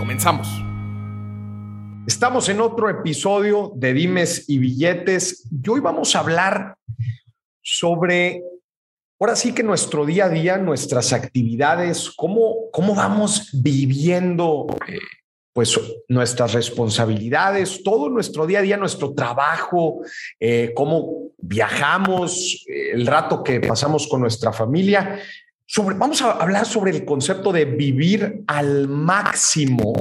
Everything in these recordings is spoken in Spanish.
Comenzamos. Estamos en otro episodio de Dimes y Billetes y hoy vamos a hablar sobre, ahora sí que nuestro día a día, nuestras actividades, cómo, cómo vamos viviendo eh, pues nuestras responsabilidades, todo nuestro día a día, nuestro trabajo, eh, cómo viajamos, el rato que pasamos con nuestra familia vamos a hablar sobre el concepto de vivir al máximo,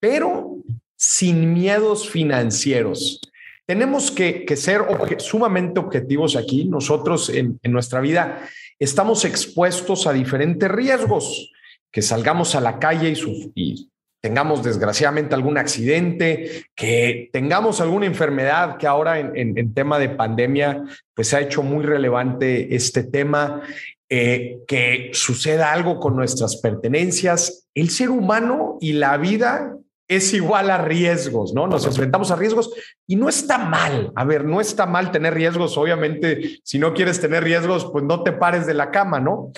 pero sin miedos financieros. Tenemos que, ser sumamente objetivos aquí. Nosotros en, nuestra vida estamos expuestos a diferentes riesgos, que salgamos a la calle y, tengamos desgraciadamente algún accidente, que tengamos alguna enfermedad, que ahora en, en, tema de pandemia, pues se ha hecho muy relevante este tema, eh, que suceda algo con nuestras pertenencias. El ser humano y la vida es igual a riesgos, ¿no? Nos enfrentamos a riesgos y no está mal. A ver, no está mal tener riesgos. Obviamente, si no quieres tener riesgos, pues no te pares de la cama, ¿no?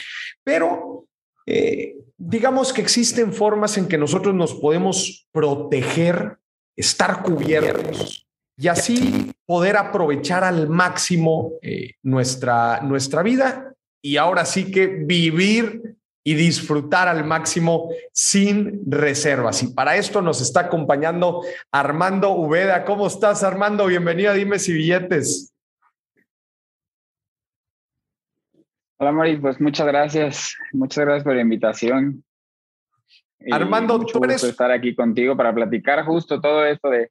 Pero eh, digamos que existen formas en que nosotros nos podemos proteger, estar cubiertos y así poder aprovechar al máximo eh, nuestra, nuestra vida y ahora sí que vivir y disfrutar al máximo sin reservas. Y para esto nos está acompañando Armando Ubeda. ¿Cómo estás, Armando? Bienvenido a Dime si Billetes. Hola, Mari. Pues muchas gracias. Muchas gracias por la invitación. Armando, tú eres... estar aquí contigo para platicar justo todo esto de,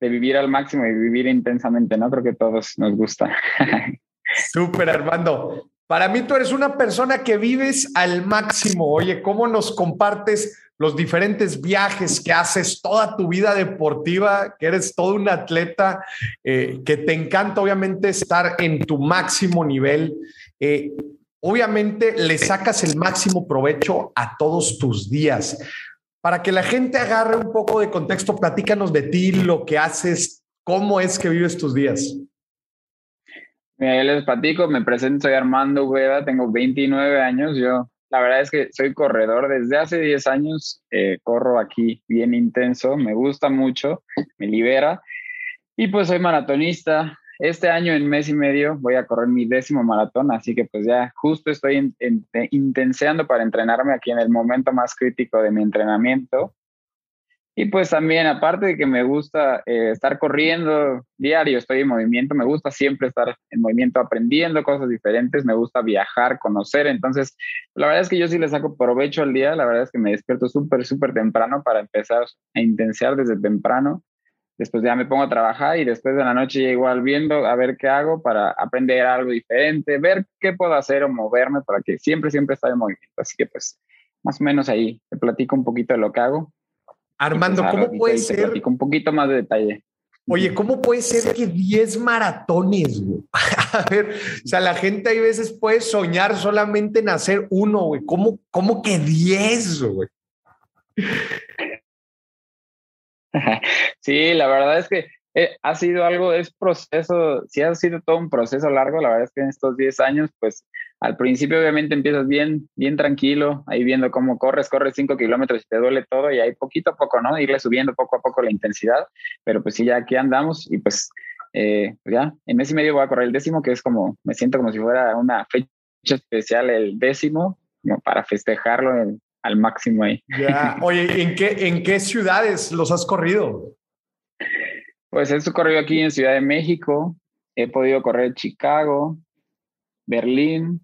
de vivir al máximo y vivir intensamente, ¿no? Creo que a todos nos gusta. Súper, Armando. Para mí tú eres una persona que vives al máximo. Oye, ¿cómo nos compartes los diferentes viajes que haces, toda tu vida deportiva, que eres todo un atleta, eh, que te encanta obviamente estar en tu máximo nivel? Eh, obviamente le sacas el máximo provecho a todos tus días. Para que la gente agarre un poco de contexto, platícanos de ti, lo que haces, cómo es que vives tus días. Mira, platico, me presento, soy Armando Ubeda, tengo 29 años, yo la verdad es que soy corredor desde hace 10 años, eh, corro aquí bien intenso, me gusta mucho, me libera y pues soy maratonista. Este año en mes y medio voy a correr mi décimo maratón, así que pues ya justo estoy intenseando para entrenarme aquí en el momento más crítico de mi entrenamiento. Y pues también, aparte de que me gusta eh, estar corriendo diario, estoy en movimiento, me gusta siempre estar en movimiento aprendiendo cosas diferentes, me gusta viajar, conocer. Entonces, la verdad es que yo sí le saco provecho al día, la verdad es que me despierto súper, súper temprano para empezar a intensiar desde temprano. Después ya me pongo a trabajar y después de la noche ya igual viendo a ver qué hago para aprender algo diferente, ver qué puedo hacer o moverme para que siempre, siempre estar en movimiento. Así que pues más o menos ahí te platico un poquito de lo que hago Armando, ¿cómo puede ser? un poquito más de detalle. Oye, ¿cómo puede ser que 10 maratones, güey? A ver, o sea, la gente hay veces puede soñar solamente en hacer uno, güey. ¿Cómo, cómo que 10, güey? Sí, la verdad es que eh, ha sido algo, es proceso, sí ha sido todo un proceso largo, la verdad es que en estos 10 años, pues al principio obviamente empiezas bien, bien tranquilo, ahí viendo cómo corres, corres 5 kilómetros y te duele todo y ahí poquito a poco, ¿no? Irle subiendo poco a poco la intensidad, pero pues sí, ya aquí andamos y pues, eh, pues ya en mes y medio voy a correr el décimo, que es como, me siento como si fuera una fecha especial el décimo, como para festejarlo al máximo ahí. Ya, oye, ¿en qué, ¿en qué ciudades los has corrido? Pues he corrido aquí en Ciudad de México, he podido correr Chicago, Berlín,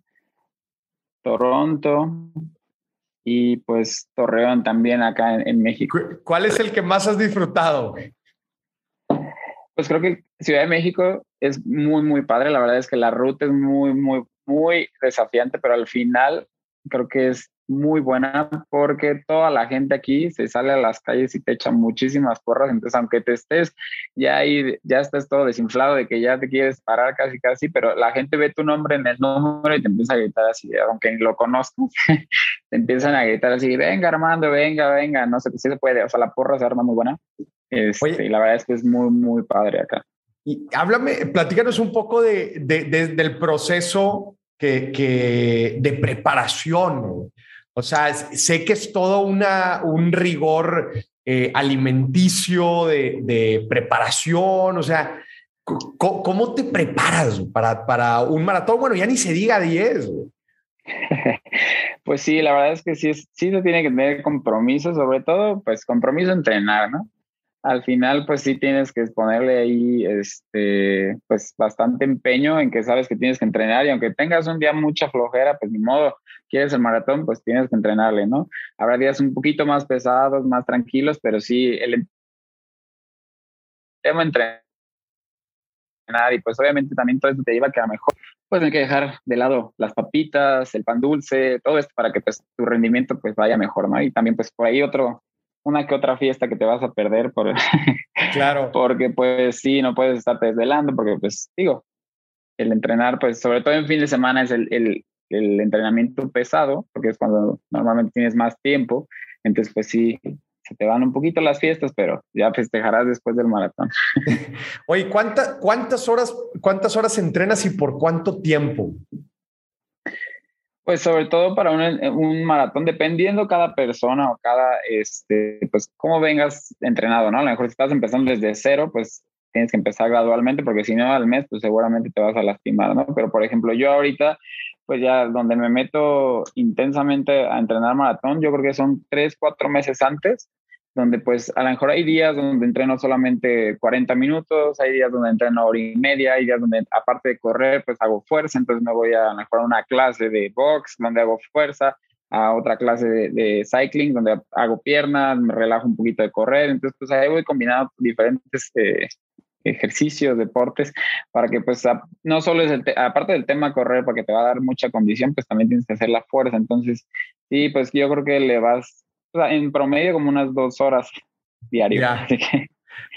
Toronto y pues Torreón también acá en, México. ¿Cuál es el que más has disfrutado? Pues creo que Ciudad de México es muy, muy padre. La verdad es que la ruta es muy, muy, muy desafiante, pero al final creo que es muy buena porque toda la gente aquí se sale a las calles y te echa muchísimas porras, entonces aunque te estés ya ahí, ya estás todo desinflado de que ya te quieres parar casi casi, pero la gente ve tu nombre en el número y te empieza a gritar así, aunque ni lo conozcas, te empiezan a gritar así, venga Armando, venga, venga, no sé si se puede, o sea, la porra se arma muy buena. Este, y la verdad es que es muy, muy padre acá. Y háblame, platícanos un poco de, del proceso que, de preparación. O sea, sé que es todo una, un rigor eh, alimenticio, de, preparación, o sea, ¿cómo, te preparas para, para, un maratón? Bueno, ya ni se diga 10. Pues sí, la verdad es que sí, sí se tiene que tener compromiso, sobre todo, pues compromiso entrenar, ¿no? Al final pues sí tienes que ponerle ahí este pues bastante empeño en que sabes que tienes que entrenar y aunque tengas un día mucha flojera pues ni modo quieres el maratón pues tienes que entrenarle no habrá días un poquito más pesados más tranquilos pero sí el tema entrenar y pues obviamente también todo esto te lleva a que a lo mejor pues hay que dejar de lado las papitas el pan dulce todo esto para que pues tu rendimiento pues vaya mejor no y también pues por ahí otro una que otra fiesta que te vas a perder por claro porque pues sí no puedes estar desvelando porque pues digo el entrenar pues sobre todo en fin de semana es el, el, el entrenamiento pesado porque es cuando normalmente tienes más tiempo entonces pues sí se te van un poquito las fiestas, pero ya festejarás después del maratón. Oye, ¿cuánta, ¿cuántas horas cuántas horas entrenas y por cuánto tiempo? Pues sobre todo para un, maratón, dependiendo cada persona o cada, este, pues cómo vengas entrenado, ¿no? A lo mejor si estás empezando desde cero, pues tienes que empezar gradualmente, porque si no al mes, pues seguramente te vas a lastimar, ¿no? Pero por ejemplo, yo ahorita, pues ya donde me meto intensamente a entrenar maratón, yo creo que son tres, cuatro meses antes, donde pues a lo mejor hay días donde entreno solamente 40 minutos, hay días donde entreno hora y media, hay días donde aparte de correr pues hago fuerza, entonces me voy a, a una clase de box donde hago fuerza, a otra clase de, cycling donde hago piernas, me relajo un poquito de correr, entonces pues ahí voy combinando diferentes eh, ejercicios, deportes, para que pues no solo es el, aparte del tema correr, porque te va a dar mucha condición, pues también tienes que hacer la fuerza, entonces sí, pues yo creo que le vas en promedio como unas dos horas diario.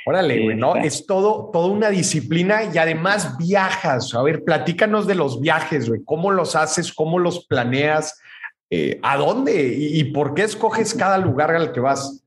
Órale, güey, ¿no? Es todo, toda una disciplina y además viajas. A ver, platícanos de los viajes, güey. ¿Cómo los haces? ¿Cómo los planeas? Eh, ¿A dónde? ¿Y, por qué escoges cada lugar al que vas?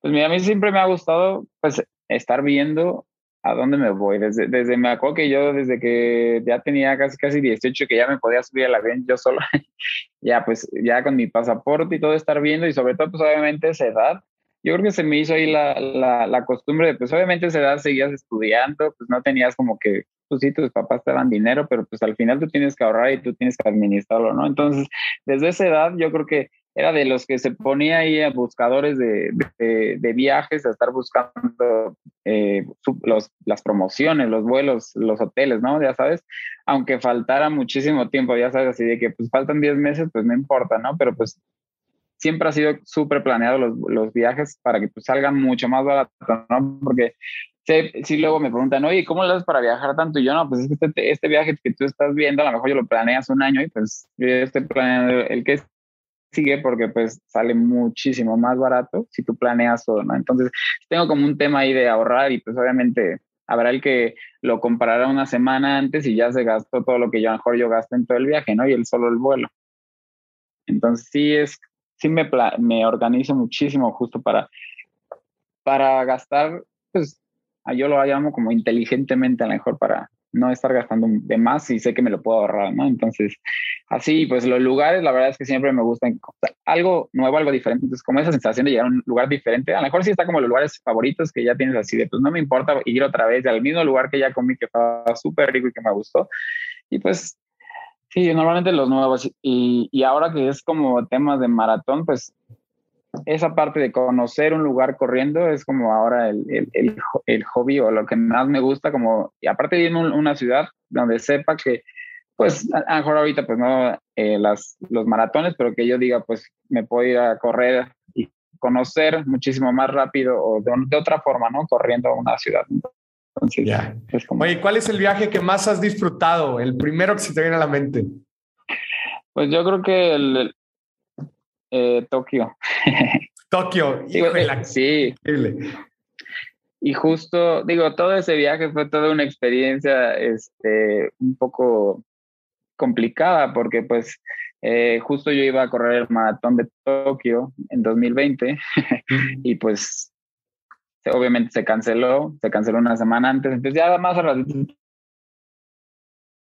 Pues mira, a mí siempre me ha gustado pues estar viendo a dónde me voy. Desde, desde me acuerdo que yo, desde que ya tenía casi, casi 18, que ya me podía subir a la avión yo solo, ya pues ya con mi pasaporte y todo estar viendo y sobre todo pues obviamente esa edad, yo creo que se me hizo ahí la, la, la costumbre de pues obviamente esa edad seguías estudiando, pues no tenías como que, pues sí, tus papás te dan dinero, pero pues al final tú tienes que ahorrar y tú tienes que administrarlo, ¿no? Entonces, desde esa edad yo creo que era de los que se ponía ahí a buscadores de, de, viajes, a estar buscando eh, los, las promociones, los vuelos, los hoteles, ¿no? Ya sabes, aunque faltara muchísimo tiempo, ya sabes, así de que pues faltan 10 meses, pues no importa, ¿no? Pero pues siempre ha sido súper planeado los, los, viajes para que pues salgan mucho más barato, ¿no? Porque si luego me preguntan, oye, ¿cómo lo haces para viajar tanto? Y yo, no, pues este, este viaje que tú estás viendo, a lo mejor yo lo planeas un año y pues yo estoy planeando el que sigue porque pues sale muchísimo más barato si tú planeas todo, ¿no? Entonces, tengo como un tema ahí de ahorrar y pues obviamente habrá el que lo comprará una semana antes y ya se gastó todo lo que yo mejor yo gasto en todo el viaje, ¿no? Y él solo el vuelo. Entonces, sí es, sí me, me organizo muchísimo justo para, para gastar, pues, yo lo llamo como inteligentemente a lo mejor para, no estar gastando de más y sé que me lo puedo ahorrar, ¿no? Entonces, así, pues los lugares, la verdad es que siempre me gustan algo nuevo, algo diferente. Entonces, como esa sensación de llegar a un lugar diferente, a lo mejor sí está como los lugares favoritos que ya tienes así de, pues no me importa ir otra vez al mismo lugar que ya comí, que estaba súper rico y que me gustó. Y pues, sí, normalmente los nuevos. Y, y ahora que es como temas de maratón, pues esa parte de conocer un lugar corriendo es como ahora el, el, el, hobby o lo que más me gusta, como, y aparte de ir una ciudad donde sepa que, pues, a, lo mejor ahorita, pues no eh, las, los maratones, pero que yo diga, pues, me puedo ir a correr y conocer muchísimo más rápido o de, otra forma, ¿no? Corriendo a una ciudad. Entonces, Oye, ¿cuál es el viaje que más has disfrutado? El primero que se te viene a la mente. Pues yo creo que el, eh, Tokio. Tokio, sí. Y justo, digo, todo ese viaje fue toda una experiencia este, un poco complicada porque pues eh, justo yo iba a correr el maratón de Tokio en 2020 y pues obviamente se canceló, se canceló una semana antes, entonces ya más a ratito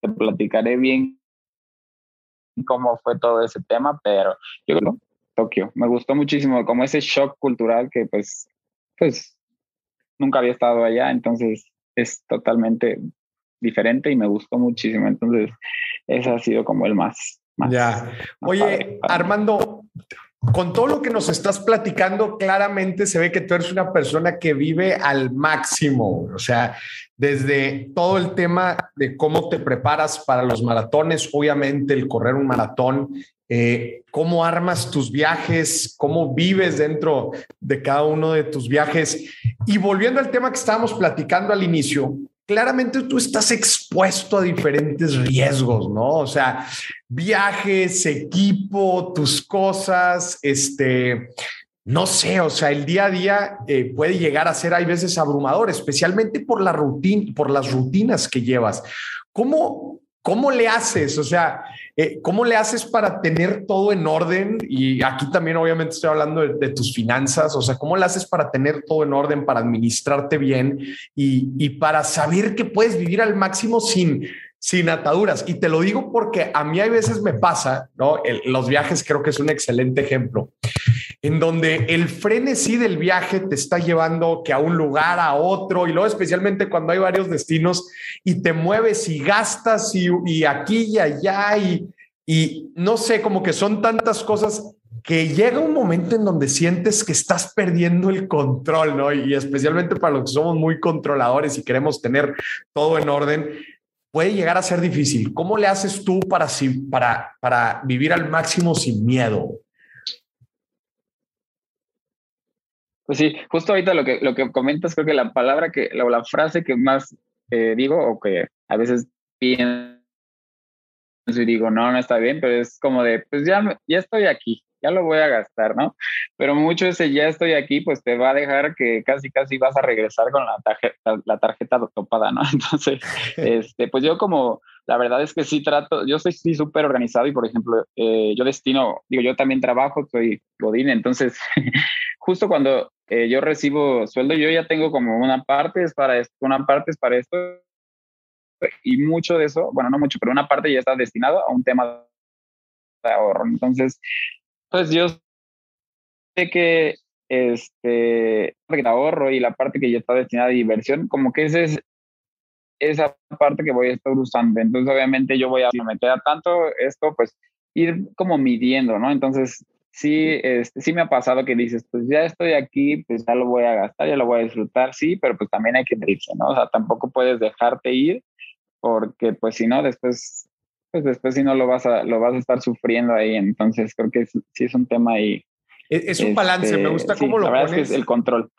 te platicaré bien cómo fue todo ese tema, pero yo creo Tokio, me gustó muchísimo como ese shock cultural que pues, pues nunca había estado allá, entonces es totalmente diferente y me gustó muchísimo, entonces ese ha sido como el más. ya. Oye, Armando, con todo lo que nos estás platicando, claramente se ve que tú eres una persona que vive al máximo, o sea, desde todo el tema de cómo te preparas para los maratones, obviamente el correr un maratón, eh, cómo armas tus viajes, cómo vives dentro de cada uno de tus viajes. Y volviendo al tema que estábamos platicando al inicio, claramente tú estás expuesto a diferentes riesgos, ¿no? O sea, viajes, equipo, tus cosas, este, no sé, o sea, el día a día eh, puede llegar a ser, hay veces abrumador, especialmente por la rutina, por las rutinas que llevas. ¿Cómo, cómo le haces? O sea, eh, ¿Cómo le haces para tener todo en orden? Y aquí también obviamente estoy hablando de, tus finanzas, o sea, ¿cómo le haces para tener todo en orden, para administrarte bien y, y para saber que puedes vivir al máximo sin, sin ataduras? Y te lo digo porque a mí hay veces me pasa, ¿no? los viajes creo que es un excelente ejemplo en donde el frenesí del viaje te está llevando que a un lugar, a otro, y luego especialmente cuando hay varios destinos y te mueves y gastas y, aquí y allá y, y no sé, como que son tantas cosas que llega un momento en donde sientes que estás perdiendo el control, ¿no? Y especialmente para los que somos muy controladores y queremos tener todo en orden, puede llegar a ser difícil. ¿Cómo le haces tú para, para, para vivir al máximo sin miedo? Pues sí, justo ahorita lo que, lo que comentas, creo que la palabra que, o la frase que más eh, digo, o que a veces pienso y digo, no, no está bien, pero es como de, pues ya, ya estoy aquí, ya lo voy a gastar, ¿no? Pero mucho ese ya estoy aquí, pues te va a dejar que casi, casi vas a regresar con la tarjeta, la tarjeta topada, ¿no? Entonces, este, pues yo como, la verdad es que sí trato, yo soy sí súper organizado y, por ejemplo, eh, yo destino, digo, yo también trabajo, soy godín, entonces, justo cuando eh, yo recibo sueldo, yo ya tengo como una parte es para esto, una parte es para esto, y mucho de eso, bueno, no mucho, pero una parte ya está destinado a un tema de ahorro. Entonces, pues yo sé que este de ahorro y la parte que ya está destinada a diversión, como que ese es esa parte que voy a estar usando. Entonces, obviamente, yo voy a, si me queda tanto esto, pues ir como midiendo, ¿no? Entonces, sí, este, sí me ha pasado que dices, pues ya estoy aquí, pues ya lo voy a gastar, ya lo voy a disfrutar, sí, pero pues también hay que irse, ¿no? O sea, tampoco puedes dejarte ir porque pues si no, después, pues después si no lo vas a, lo vas a estar sufriendo ahí, entonces creo que sí es un tema ahí. Es, un balance, me este, gusta cómo lo pones. Es, el control.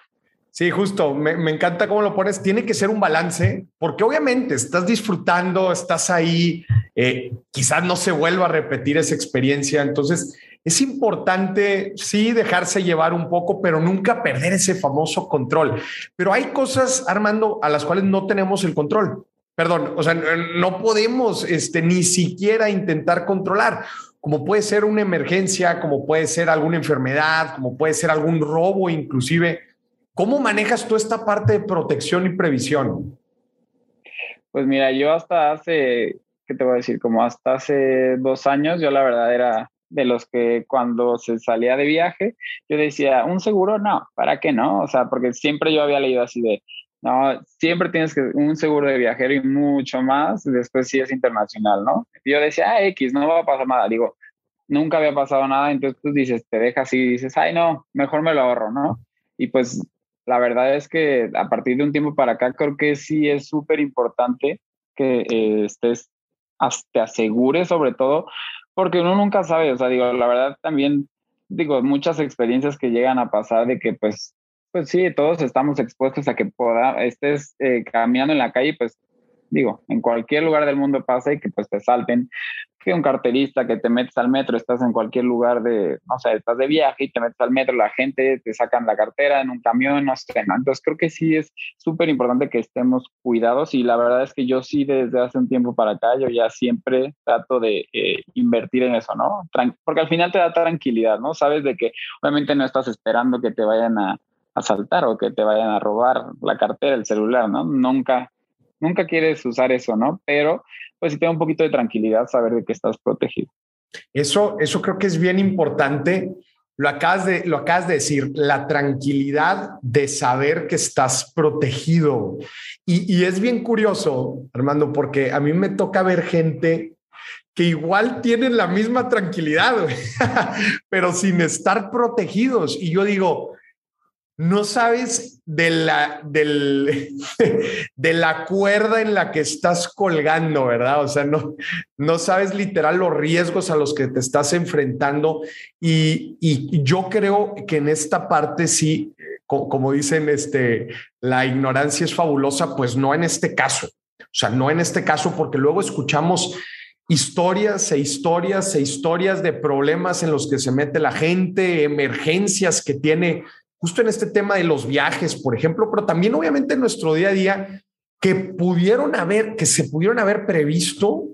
Sí, justo, me, me, encanta cómo lo pones. Tiene que ser un balance, porque obviamente estás disfrutando, estás ahí, eh, quizás no se vuelva a repetir esa experiencia, entonces es importante, sí, dejarse llevar un poco, pero nunca perder ese famoso control. Pero hay cosas, Armando, a las cuales no tenemos el control. Perdón, o sea, no podemos este, ni siquiera intentar controlar, como puede ser una emergencia, como puede ser alguna enfermedad, como puede ser algún robo inclusive. ¿Cómo manejas tú esta parte de protección y previsión? Pues mira, yo hasta hace, ¿qué te voy a decir? Como hasta hace dos años, yo la verdad era de los que cuando se salía de viaje, yo decía, un seguro, no, ¿para qué no? O sea, porque siempre yo había leído así de, no, siempre tienes que un seguro de viajero y mucho más, después sí es internacional, ¿no? Y yo decía, ah, X, no va a pasar nada, digo, nunca había pasado nada, entonces tú dices, te dejas y dices, ay, no, mejor me lo ahorro, ¿no? Y pues la verdad es que a partir de un tiempo para acá creo que sí es súper importante que eh, estés, te asegures sobre todo, porque uno nunca sabe, o sea, digo, la verdad también, digo, muchas experiencias que llegan a pasar de que pues, pues sí, todos estamos expuestos a que poda, estés eh, caminando en la calle, pues digo, en cualquier lugar del mundo pasa y que pues te salten que un carterista que te metes al metro, estás en cualquier lugar de, no sé, estás de viaje y te metes al metro, la gente te sacan la cartera en un camión, no sé, Entonces creo que sí es súper importante que estemos cuidados y la verdad es que yo sí desde hace un tiempo para acá, yo ya siempre trato de eh, invertir en eso, ¿no? porque al final te da tranquilidad, ¿no? Sabes de que obviamente no estás esperando que te vayan a asaltar o que te vayan a robar la cartera, el celular, ¿no? Nunca, nunca quieres usar eso, ¿no? Pero pues sí te da un poquito de tranquilidad saber de que estás protegido. Eso, eso creo que es bien importante. Lo acabas, de, lo acabas de decir, la tranquilidad de saber que estás protegido. Y, y es bien curioso, Armando, porque a mí me toca ver gente que igual tienen la misma tranquilidad, pero sin estar protegidos. Y yo digo, no sabes de la, de la cuerda en la que estás colgando, ¿verdad? O sea, no, no sabes literal los riesgos a los que te estás enfrentando. Y, y yo creo que en esta parte sí, como dicen, este, la ignorancia es fabulosa, pues no en este caso. O sea, no en este caso, porque luego escuchamos historias e historias e historias de problemas en los que se mete la gente, emergencias que tiene justo en este tema de los viajes, por ejemplo, pero también obviamente en nuestro día a día que pudieron haber, que se pudieron haber previsto,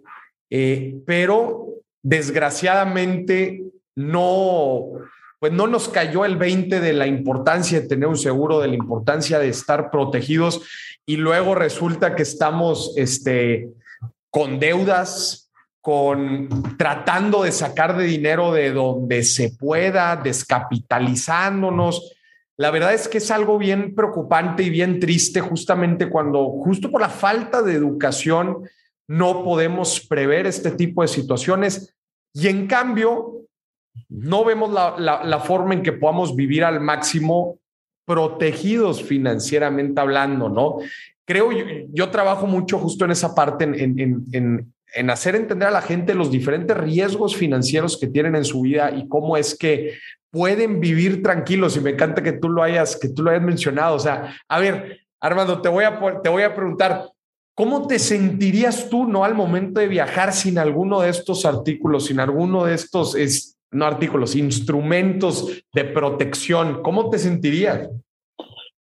eh, pero desgraciadamente no, pues no nos cayó el 20 de la importancia de tener un seguro, de la importancia de estar protegidos y luego resulta que estamos este, con deudas, con tratando de sacar de dinero de donde se pueda, descapitalizándonos. La verdad es que es algo bien preocupante y bien triste justamente cuando, justo por la falta de educación, no podemos prever este tipo de situaciones y en cambio no vemos la, forma en que podamos vivir al máximo protegidos financieramente hablando, ¿no? Creo, yo, trabajo mucho justo en esa parte, en, en hacer entender a la gente los diferentes riesgos financieros que tienen en su vida y cómo es que pueden vivir tranquilos. Y me encanta que tú lo hayas, que tú lo hayas mencionado. O sea, a ver, Armando, te voy a, te voy a preguntar, ¿cómo te sentirías tú, no, al momento de viajar sin alguno de estos artículos, sin alguno de estos, es, no artículos, instrumentos de protección? ¿Cómo te sentirías?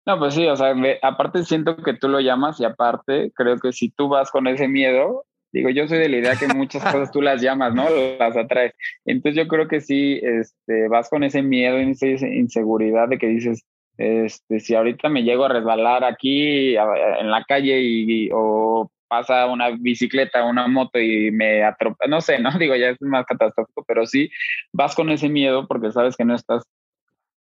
No, pues sí, o sea, aparte siento que tú lo llamas y aparte creo que si tú vas con ese miedo, Digo, yo soy de la idea que muchas cosas tú las llamas, ¿no? Las atraes. Entonces yo creo que sí, este, vas con ese miedo y esa inseguridad de que dices, este, si ahorita me llego a resbalar aquí en la calle y, o pasa una bicicleta, una moto y me atropella, no sé, no digo, ya es más catastrófico, pero sí vas con ese miedo porque sabes que no estás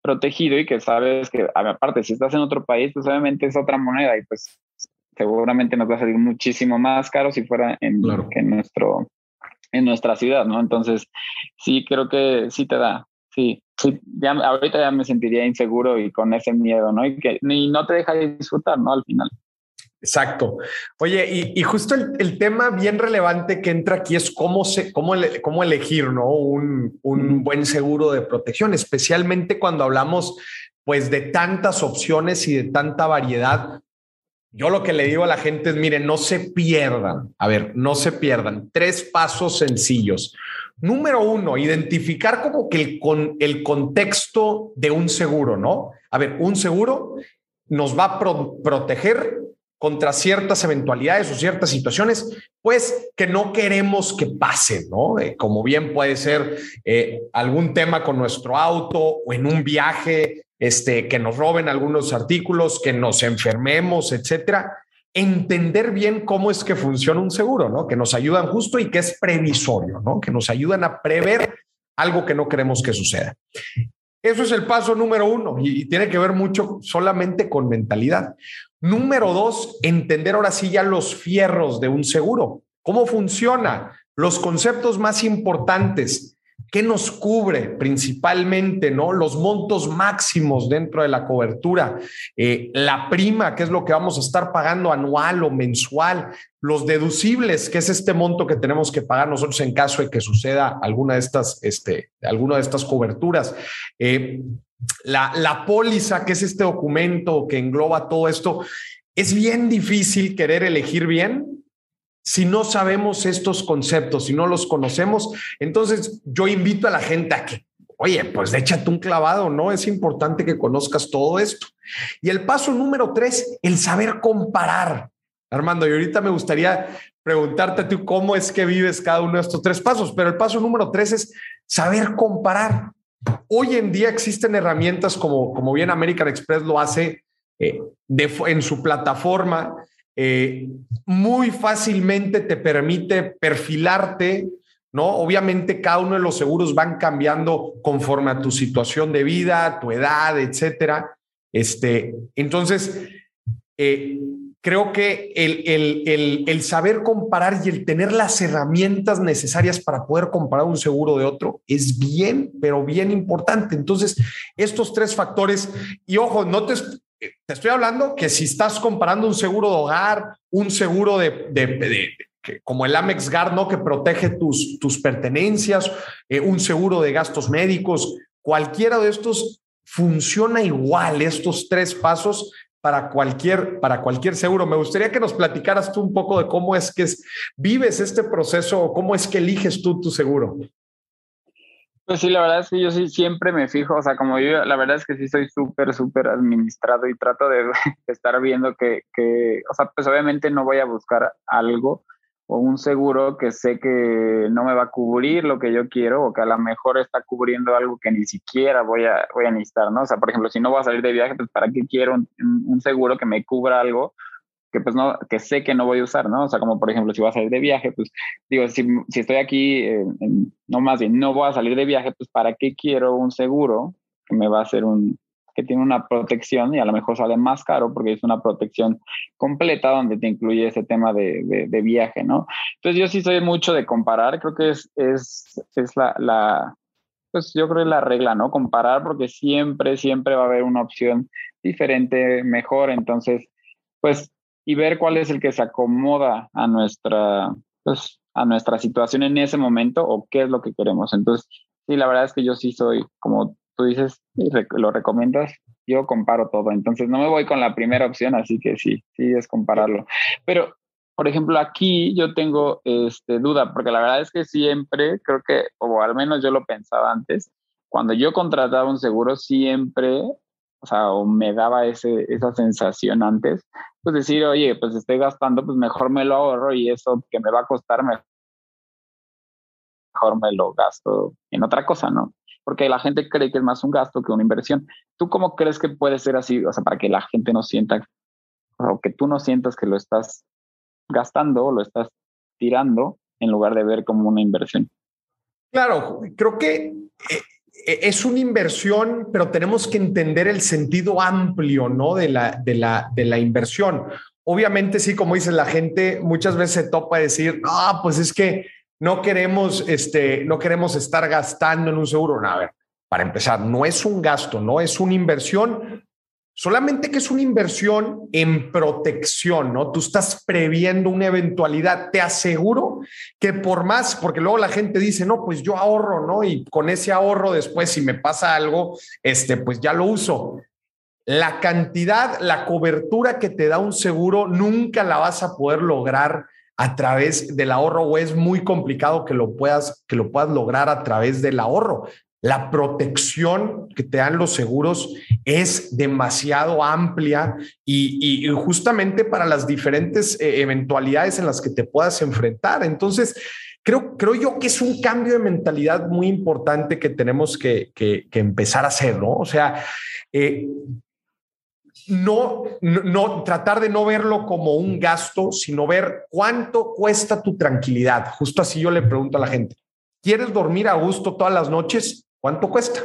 protegido y que sabes que, aparte, si estás en otro país, pues obviamente es otra moneda y pues seguramente nos va a salir muchísimo más caro si fuera en, en, nuestro, en nuestra ciudad, ¿no? Entonces, sí, creo que sí te da, sí, sí ya, ahorita ya me sentiría inseguro y con ese miedo, ¿no? Y que ni no te deja disfrutar, ¿no? Al final. Exacto. Oye, y, justo el, tema bien relevante que entra aquí es cómo, se, cómo, cómo elegir ¿no? un, un, buen seguro de protección, especialmente cuando hablamos pues de tantas opciones y de tanta variedad. Yo lo que le digo a la gente es, miren, no se pierdan. A ver, no se pierdan. Tres pasos sencillos. Número uno, identificar como que el, con, el contexto de un seguro, ¿no? A ver, un seguro nos va a proteger contra ciertas eventualidades o ciertas situaciones, pues que no queremos que pasen, ¿no? Eh, como bien puede ser eh, algún tema con nuestro auto o en un viaje este, que nos roben algunos artículos, que nos enfermemos, etcétera. Entender bien cómo es que funciona un seguro, ¿no? Que nos ayudan justo y que es previsorio, ¿no? Que nos ayudan a prever algo que no queremos que suceda. Eso es el paso número uno y, tiene que ver mucho solamente con mentalidad. Número dos, entender ahora sí ya los fierros de un seguro. ¿Cómo funciona? Los conceptos más importantes. ¿Qué nos cubre principalmente? ¿no? Los montos máximos dentro de la cobertura, eh, la prima, que es lo que vamos a estar pagando anual o mensual, los deducibles, que es este monto que tenemos que pagar nosotros en caso de que suceda alguna de estas, este, alguna de estas coberturas. Eh, la, la póliza, que es este documento que engloba todo esto, es bien difícil querer elegir bien si no sabemos estos conceptos, si no los conocemos. Entonces yo invito a la gente a que, oye, pues échate un clavado, ¿no? Es importante que conozcas todo esto. Y el paso número tres, el saber comparar. Armando, y ahorita me gustaría preguntarte ti cómo es que vives cada uno de estos tres pasos, pero el paso número tres es saber comparar. Hoy en día existen herramientas como, como bien American Express lo hace eh, en su plataforma, eh, muy fácilmente te permite perfilarte, ¿no? Obviamente cada uno de los seguros van cambiando conforme a tu situación de vida, tu edad, etcétera. Este, entonces, eh, creo que el, el, saber comparar y el tener las herramientas necesarias para poder comparar un seguro de otro es bien, pero bien importante. Entonces, estos tres factores, y ojo, no te, te estoy hablando que si estás comparando un seguro de hogar, un seguro de, de, como el Amex Guard, ¿no? Que protege tus, tus pertenencias, eh, un seguro de gastos médicos, cualquiera de estos funciona igual, estos tres pasos para cualquier, para cualquier seguro. Me gustaría que nos platicaras tú un poco de cómo es que vives este proceso o cómo es que eliges tú tu seguro. Pues sí, la verdad es que yo sí siempre me fijo, o sea, como yo, la verdad es que sí soy súper, súper administrado y trato de, estar viendo que, que, o sea, pues obviamente no voy a buscar algo o un seguro que sé que no me va a cubrir lo que yo quiero o que a lo mejor está cubriendo algo que ni siquiera voy a, voy a necesitar, ¿no? O sea, por ejemplo, si no voy a salir de viaje, pues ¿para qué quiero un, un seguro que me cubra algo que pues no, que sé que no voy a usar, ¿no? O sea, como por ejemplo, si voy a salir de viaje, pues digo, si, si estoy aquí, eh, no más bien, no voy a salir de viaje, pues ¿para qué quiero un seguro que me va a hacer un, que tiene una protección y a lo mejor sale más caro porque es una protección completa donde te incluye ese tema de, de, viaje, ¿no? Entonces yo sí soy mucho de comparar, creo que es, es, es la, la, pues yo creo que es la regla, ¿no? Comparar porque siempre, siempre va a haber una opción diferente, mejor, entonces, pues y ver cuál es el que se acomoda a nuestra, pues, a nuestra situación en ese momento o qué es lo que queremos. Entonces, sí, la verdad es que yo sí soy, como tú dices, lo recomiendas, yo comparo todo. Entonces, no me voy con la primera opción, así que sí, sí es compararlo. Pero, por ejemplo, aquí yo tengo este, duda, porque la verdad es que siempre, creo que, o al menos yo lo pensaba antes, cuando yo contrataba un seguro, siempre o sea, o me daba ese, esa sensación antes, pues decir, oye, pues estoy gastando, pues mejor me lo ahorro y eso que me va a costar, mejor me lo gasto en otra cosa, ¿no? Porque la gente cree que es más un gasto que una inversión. ¿Tú cómo crees que puede ser así? O sea, para que la gente no sienta, o que tú no sientas que lo estás gastando o lo estás tirando en lugar de ver como una inversión. Claro, creo que eh, es una inversión, pero tenemos que entender el sentido amplio, ¿no? De la, de la, de la inversión. Obviamente, sí, como dice la gente, muchas veces se topa decir, ah, pues es que no queremos, este, no queremos estar gastando en un seguro. No, a ver, para empezar, no es un gasto, no es una inversión, Solamente que es una inversión en protección, ¿no? Tú estás previendo una eventualidad. Te aseguro que por más, porque luego la gente dice, no, pues yo ahorro, ¿no? Y con ese ahorro después, si me pasa algo, este, pues ya lo uso. La cantidad, la cobertura que te da un seguro, nunca la vas a poder lograr a través del ahorro o es muy complicado que lo puedas, que lo puedas lograr a través del ahorro. La protección que te dan los seguros es demasiado amplia y, justamente para las diferentes eh, eventualidades en las que te puedas enfrentar. Entonces, creo, creo yo que es un cambio de mentalidad muy importante que tenemos que, empezar a hacer, ¿no? O sea, eh, no, no, tratar de no verlo como un gasto, sino ver cuánto cuesta tu tranquilidad. Justo así yo le pregunto a la gente, ¿quieres dormir a gusto todas las noches? ¿Cuánto cuesta?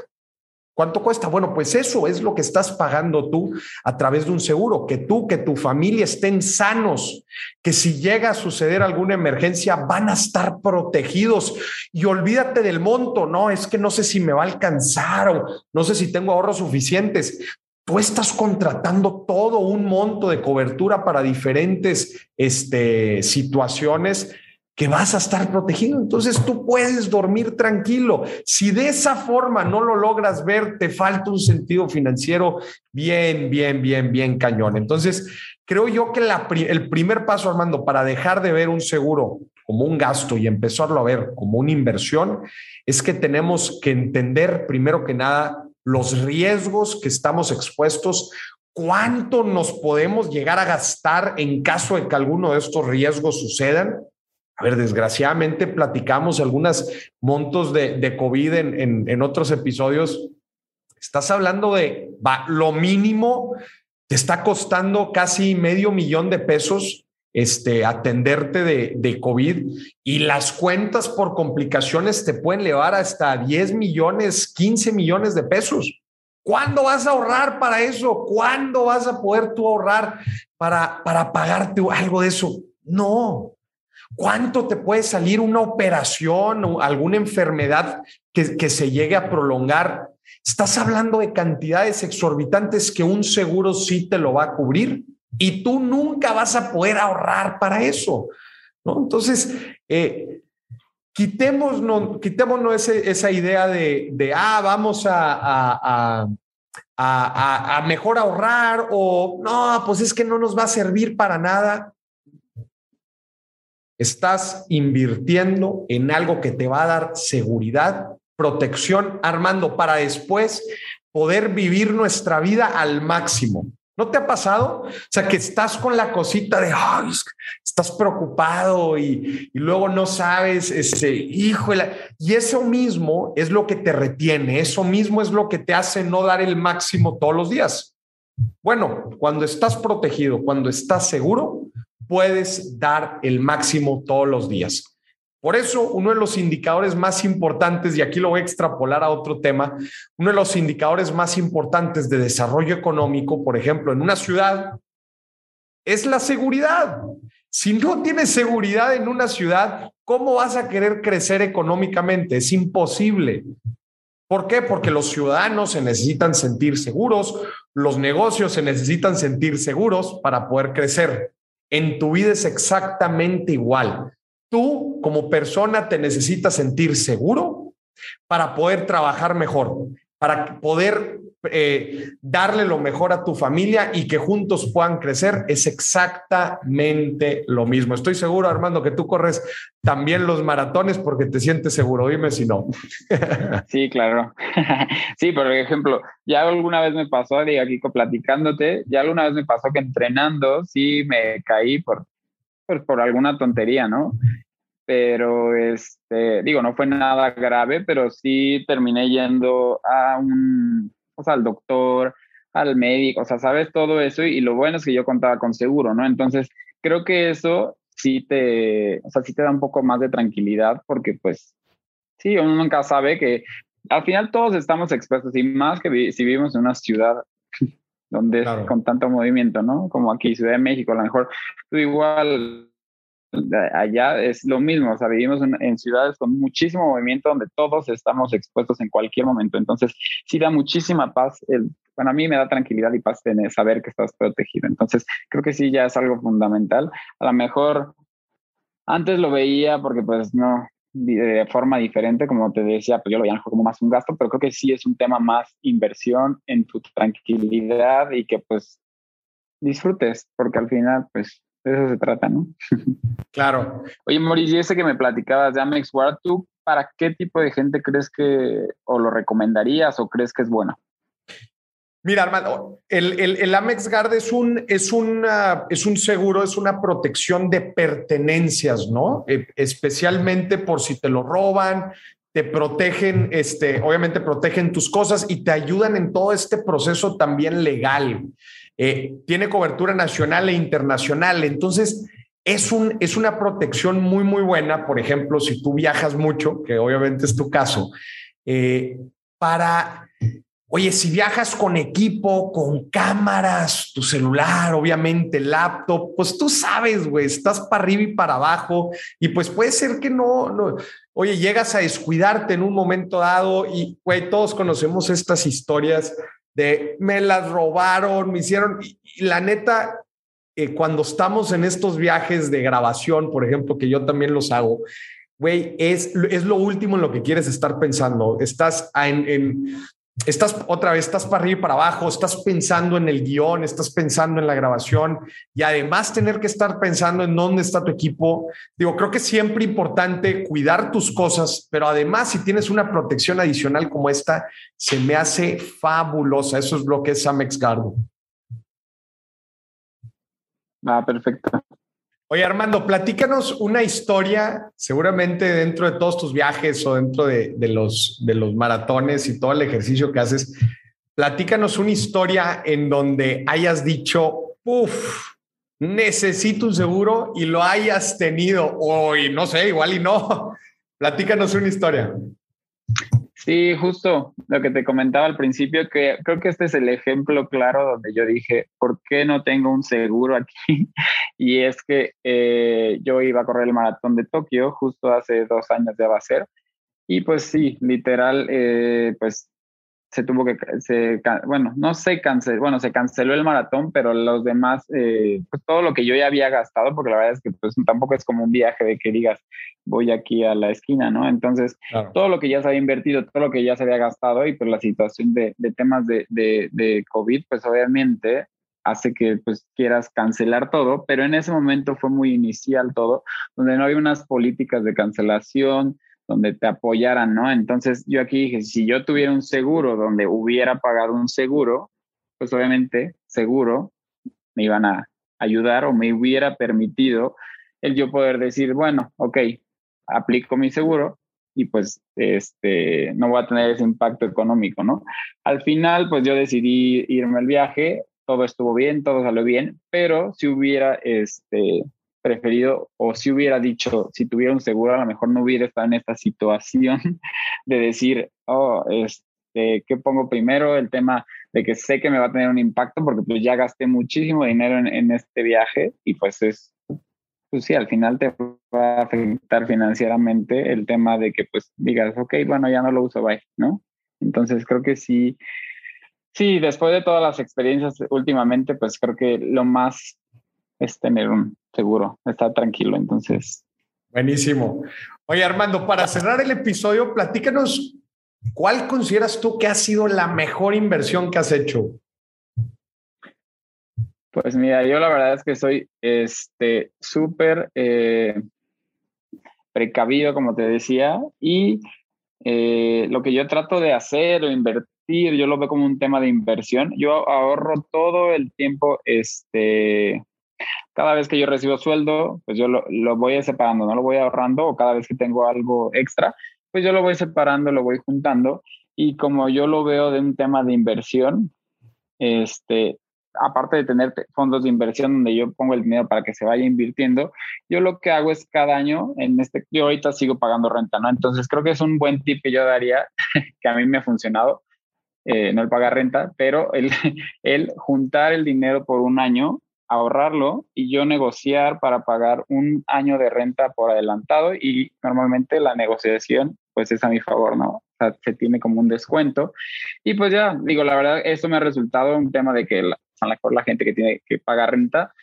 ¿Cuánto cuesta? Bueno, pues eso es lo que estás pagando tú a través de un seguro, que tú, que tu familia estén sanos, que si llega a suceder alguna emergencia van a estar protegidos y olvídate del monto, no, es que no sé si me va a alcanzar o no sé si tengo ahorros suficientes. Tú estás contratando todo un monto de cobertura para diferentes este, situaciones que vas a estar protegido. Entonces tú puedes dormir tranquilo. Si de esa forma no lo logras ver, te falta un sentido financiero bien, bien, bien, bien cañón. Entonces, creo yo que el primer paso, Armando, para dejar de ver un seguro como un gasto y empezarlo a ver como una inversión, es que tenemos que entender primero que nada los riesgos que estamos expuestos, cuánto nos podemos llegar a gastar en caso de que alguno de estos riesgos sucedan. A ver, desgraciadamente platicamos algunos montos de, COVID en, en, otros episodios. Estás hablando de lo mínimo, te está costando casi medio millón de pesos este, atenderte de, de, COVID y las cuentas por complicaciones te pueden llevar hasta 10 millones, 15 millones de pesos. ¿Cuándo vas a ahorrar para eso? ¿Cuándo vas a poder tú ahorrar para, para pagarte algo de eso? No. ¿Cuánto te puede salir una operación o alguna enfermedad que, se llegue a prolongar? Estás hablando de cantidades exorbitantes que un seguro sí te lo va a cubrir y tú nunca vas a poder ahorrar para eso. Entonces, eh, quitémonos, quitémonos esa idea de, ah, vamos a, a, a, mejor ahorrar o no, pues es que no nos va a servir para nada. Estás invirtiendo en algo que te va a dar seguridad, protección, Armando, para después poder vivir nuestra vida al máximo. ¿No te ha pasado? O sea, que estás con la cosita de, ay, estás preocupado y, luego no sabes, ese, híjole, y eso mismo es lo que te retiene, eso mismo es lo que te hace no dar el máximo todos los días. Bueno, cuando estás protegido, cuando estás seguro, puedes dar el máximo todos los días. Por eso, uno de los indicadores más importantes, y aquí lo voy a extrapolar a otro tema, uno de los indicadores más importantes de desarrollo económico, por ejemplo, en una ciudad, es la seguridad. Si no tienes seguridad en una ciudad, ¿cómo vas a querer crecer económicamente? Es imposible. ¿Por qué? Porque los ciudadanos se necesitan sentir seguros, los negocios se necesitan sentir seguros para poder crecer. En tu vida es exactamente igual. Tú como persona te necesitas sentir seguro para poder trabajar mejor, para poder eh, darle lo mejor a tu familia y que juntos puedan crecer. Es exactamente lo mismo. Estoy seguro, Armando, que tú corres también los maratones porque te sientes seguro. Dime si no. Sí, claro. Sí, por ejemplo, ya alguna vez me pasó, digo, aquí platicándote, ya alguna vez me pasó que entrenando, sí me caí por pues por alguna tontería, ¿no? Pero, este, digo, no fue nada grave, pero sí terminé yendo a un, o sea, al doctor, al médico, o sea, sabes todo eso y, lo bueno es que yo contaba con seguro, ¿no? Entonces, creo que eso sí te, o sea, sí te da un poco más de tranquilidad porque, pues, sí, uno nunca sabe que al final todos estamos expuestos y más que si vivimos en una ciudad donde con tanto movimiento, ¿no? Como aquí, Ciudad de México, a lo mejor tú igual allá es lo mismo, o sea, vivimos en, ciudades con muchísimo movimiento donde todos estamos expuestos en cualquier momento, entonces sí da muchísima paz, el, bueno, a mí me da tranquilidad y paz tener, saber que estás protegido, entonces creo que sí ya es algo fundamental, a lo mejor antes lo veía porque pues no, de forma diferente, como te decía, pues yo lo veía como más un gasto, pero creo que sí es un tema más inversión en tu tranquilidad y que pues disfrutes, porque al final pues de eso se trata, ¿no? Claro. Oye, Mauricio, ese que me platicabas de Amex Guard, ¿tú para qué tipo de gente crees que o lo recomendarías o crees que es bueno? Mira, Armando, el, el, Amex Guard es un, es, una, es un seguro, es una protección de pertenencias, ¿no? E, especialmente por si te lo roban, te protegen, este, obviamente protegen tus cosas y te ayudan en todo este proceso también legal. Eh, tiene cobertura nacional e internacional. Entonces, es, un, es una protección muy, muy buena. Por ejemplo, si tú viajas mucho, que obviamente es tu caso, eh, para, oye, si viajas con equipo, con cámaras, tu celular, obviamente, laptop, pues tú sabes, güey, estás para arriba y para abajo y pues puede ser que no, no, oye, llegas a descuidarte en un momento dado y, güey, todos conocemos estas historias de me las robaron, me hicieron, y, la neta, eh, cuando estamos en estos viajes de grabación, por ejemplo, que yo también los hago, güey, es, es lo último en lo que quieres estar pensando. Estás en, estás otra vez, estás para arriba y para abajo, estás pensando en el guion, estás pensando en la grabación y además tener que estar pensando en dónde está tu equipo. Digo, creo que es siempre importante cuidar tus cosas, pero además si tienes una protección adicional como esta, se me hace fabulosa. Eso es lo que es Amex Gardo. Ah, perfecto. Oye, Armando, platícanos una historia, seguramente dentro de todos tus viajes o dentro de, los, de los maratones y todo el ejercicio que haces, platícanos una historia en donde hayas dicho, uff, necesito un seguro y lo hayas tenido, o no sé, igual y no. Platícanos una historia. Sí, justo lo que te comentaba al principio, que creo que este es el ejemplo claro donde yo dije, ¿por qué no tengo un seguro aquí? y es que eh, yo iba a correr el maratón de Tokio justo hace dos años ya va. Y pues sí, literal, eh, pues se tuvo que, se, bueno, no se canceló, bueno, se canceló el maratón, pero los demás, eh, pues todo lo que yo ya había gastado, porque la verdad es que pues tampoco es como un viaje de que digas, voy aquí a la esquina, ¿no? Entonces, todo lo que ya se había invertido, todo lo que ya se había gastado y pues la situación de, de temas de, de, de, COVID, pues obviamente hace que pues quieras cancelar todo, pero en ese momento fue muy inicial todo, donde no había unas políticas de cancelación, donde te apoyaran, ¿no? Entonces yo aquí dije, si yo tuviera un seguro donde hubiera pagado un seguro, pues obviamente seguro me iban a ayudar o me hubiera permitido el yo poder decir, bueno, ok, aplico mi seguro y pues este, no voy a tener ese impacto económico, ¿no? Al final, pues yo decidí irme al viaje, todo estuvo bien, todo salió bien, pero si hubiera este, preferido o si hubiera dicho, si tuviera un seguro, a lo mejor no hubiera estado en esta situación de decir, oh, este, ¿qué pongo primero? El tema de que sé que me va a tener un impacto porque pues ya gasté muchísimo dinero en, este viaje y pues es, pues sí, al final te va a afectar financieramente el tema de que pues digas, ok, bueno, ya no lo uso, bye, ¿no? Entonces creo que sí, sí, después de todas las experiencias últimamente, pues creo que lo más es tener un seguro, estar tranquilo. Entonces. Buenísimo. Oye, Armando, para cerrar el episodio, platícanos cuál consideras tú que ha sido la mejor inversión que has hecho. Pues mira, yo la verdad es que soy este súper eh, precavido, como te decía, y eh, lo que yo trato de hacer o invertir, yo lo veo como un tema de inversión. Yo ahorro todo el tiempo, este, cada vez que yo recibo sueldo, pues yo lo, lo, voy separando, no lo voy ahorrando, o cada vez que tengo algo extra, pues yo lo voy separando, lo voy juntando. Y como yo lo veo de un tema de inversión, este, aparte de tener fondos de inversión donde yo pongo el dinero para que se vaya invirtiendo, yo lo que hago es cada año, en este, yo ahorita sigo pagando renta, ¿no? Entonces creo que es un buen tip que yo daría, que a mí me ha funcionado, eh, no el pagar renta, pero el, el juntar el dinero por un año ahorrarlo y yo negociar para pagar un año de renta por adelantado y normalmente la negociación pues es a mi favor, ¿no? Se tiene como un descuento y pues ya, digo, la verdad, esto me ha resultado un tema de que la, a mejor la gente que tiene que pagar renta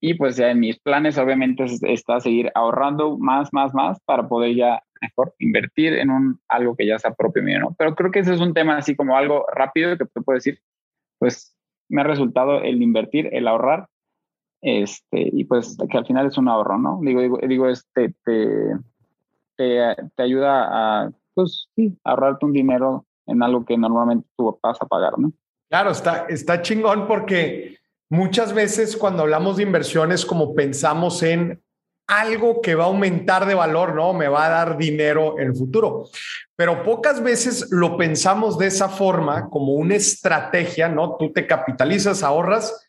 y pues ya en mis planes obviamente está seguir ahorrando más, más, más para poder ya mejor invertir en un algo que ya sea propio mío, ¿no? Pero creo que ese es un tema así como algo rápido que te puedo decir, pues me ha resultado el invertir, el ahorrar este, y pues que al final es un ahorro, ¿no? Digo, digo, digo este, te, te, ayuda a, pues sí, ahorrarte un dinero en algo que normalmente tú vas a pagar, ¿no? Claro, está, está chingón porque muchas veces cuando hablamos de inversiones, como pensamos en algo que va a aumentar de valor, ¿no? Me va a dar dinero en el futuro. Pero pocas veces lo pensamos de esa forma, como una estrategia, ¿no? Tú te capitalizas, ahorras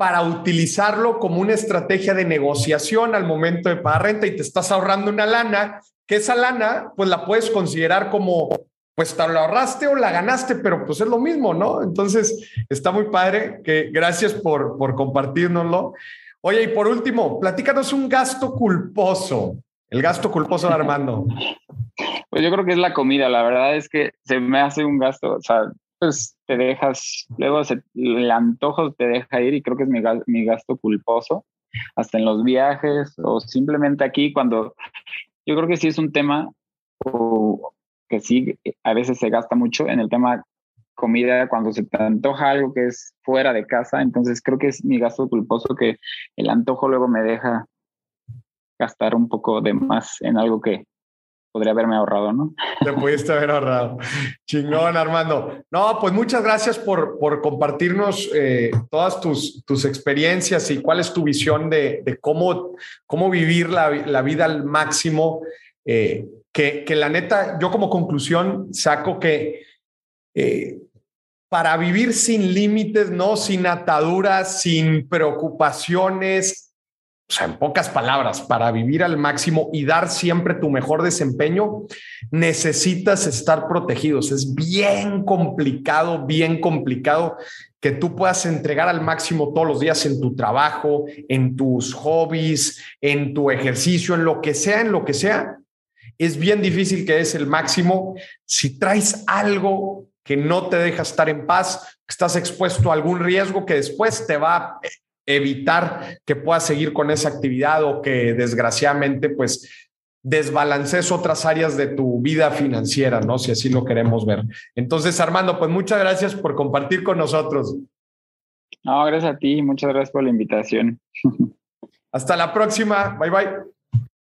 para utilizarlo como una estrategia de negociación al momento de pagar renta y te estás ahorrando una lana, que esa lana pues la puedes considerar como pues te la ahorraste o la ganaste, pero pues es lo mismo, ¿no? Entonces está muy padre, que gracias por, por compartirnoslo. Oye, y por último, platícanos un gasto culposo, el gasto culposo de Armando. Pues yo creo que es la comida, la verdad es que se me hace un gasto, o sea, pues te dejas, luego el antojo te deja ir y creo que es mi, mi gasto culposo, hasta en los viajes o simplemente aquí cuando yo creo que sí es un tema que sí, a veces se gasta mucho en el tema comida cuando se te antoja algo que es fuera de casa, entonces creo que es mi gasto culposo que el antojo luego me deja gastar un poco de más en algo que podría haberme ahorrado, ¿no? Te pudiste haber ahorrado. Chingón, Armando. No, pues muchas gracias por, por compartirnos eh, todas tus, tus experiencias y cuál es tu visión de, de cómo, cómo vivir la, la vida al máximo. Eh, que, que, la neta, yo como conclusión saco que eh, para vivir sin límites, ¿no? Sin ataduras, sin preocupaciones, o sea, en pocas palabras, para vivir al máximo y dar siempre tu mejor desempeño, necesitas estar protegidos. Es bien complicado, bien complicado que tú puedas entregar al máximo todos los días en tu trabajo, en tus hobbies, en tu ejercicio, en lo que sea, en lo que sea. Es bien difícil que es el máximo si traes algo que no te deja estar en paz, que estás expuesto a algún riesgo que después te va evitar que puedas seguir con esa actividad o que desgraciadamente pues desbalances otras áreas de tu vida financiera, ¿no? Si así lo queremos ver. Entonces, Armando, pues muchas gracias por compartir con nosotros. No, gracias a ti, muchas gracias por la invitación. Hasta la próxima, bye bye.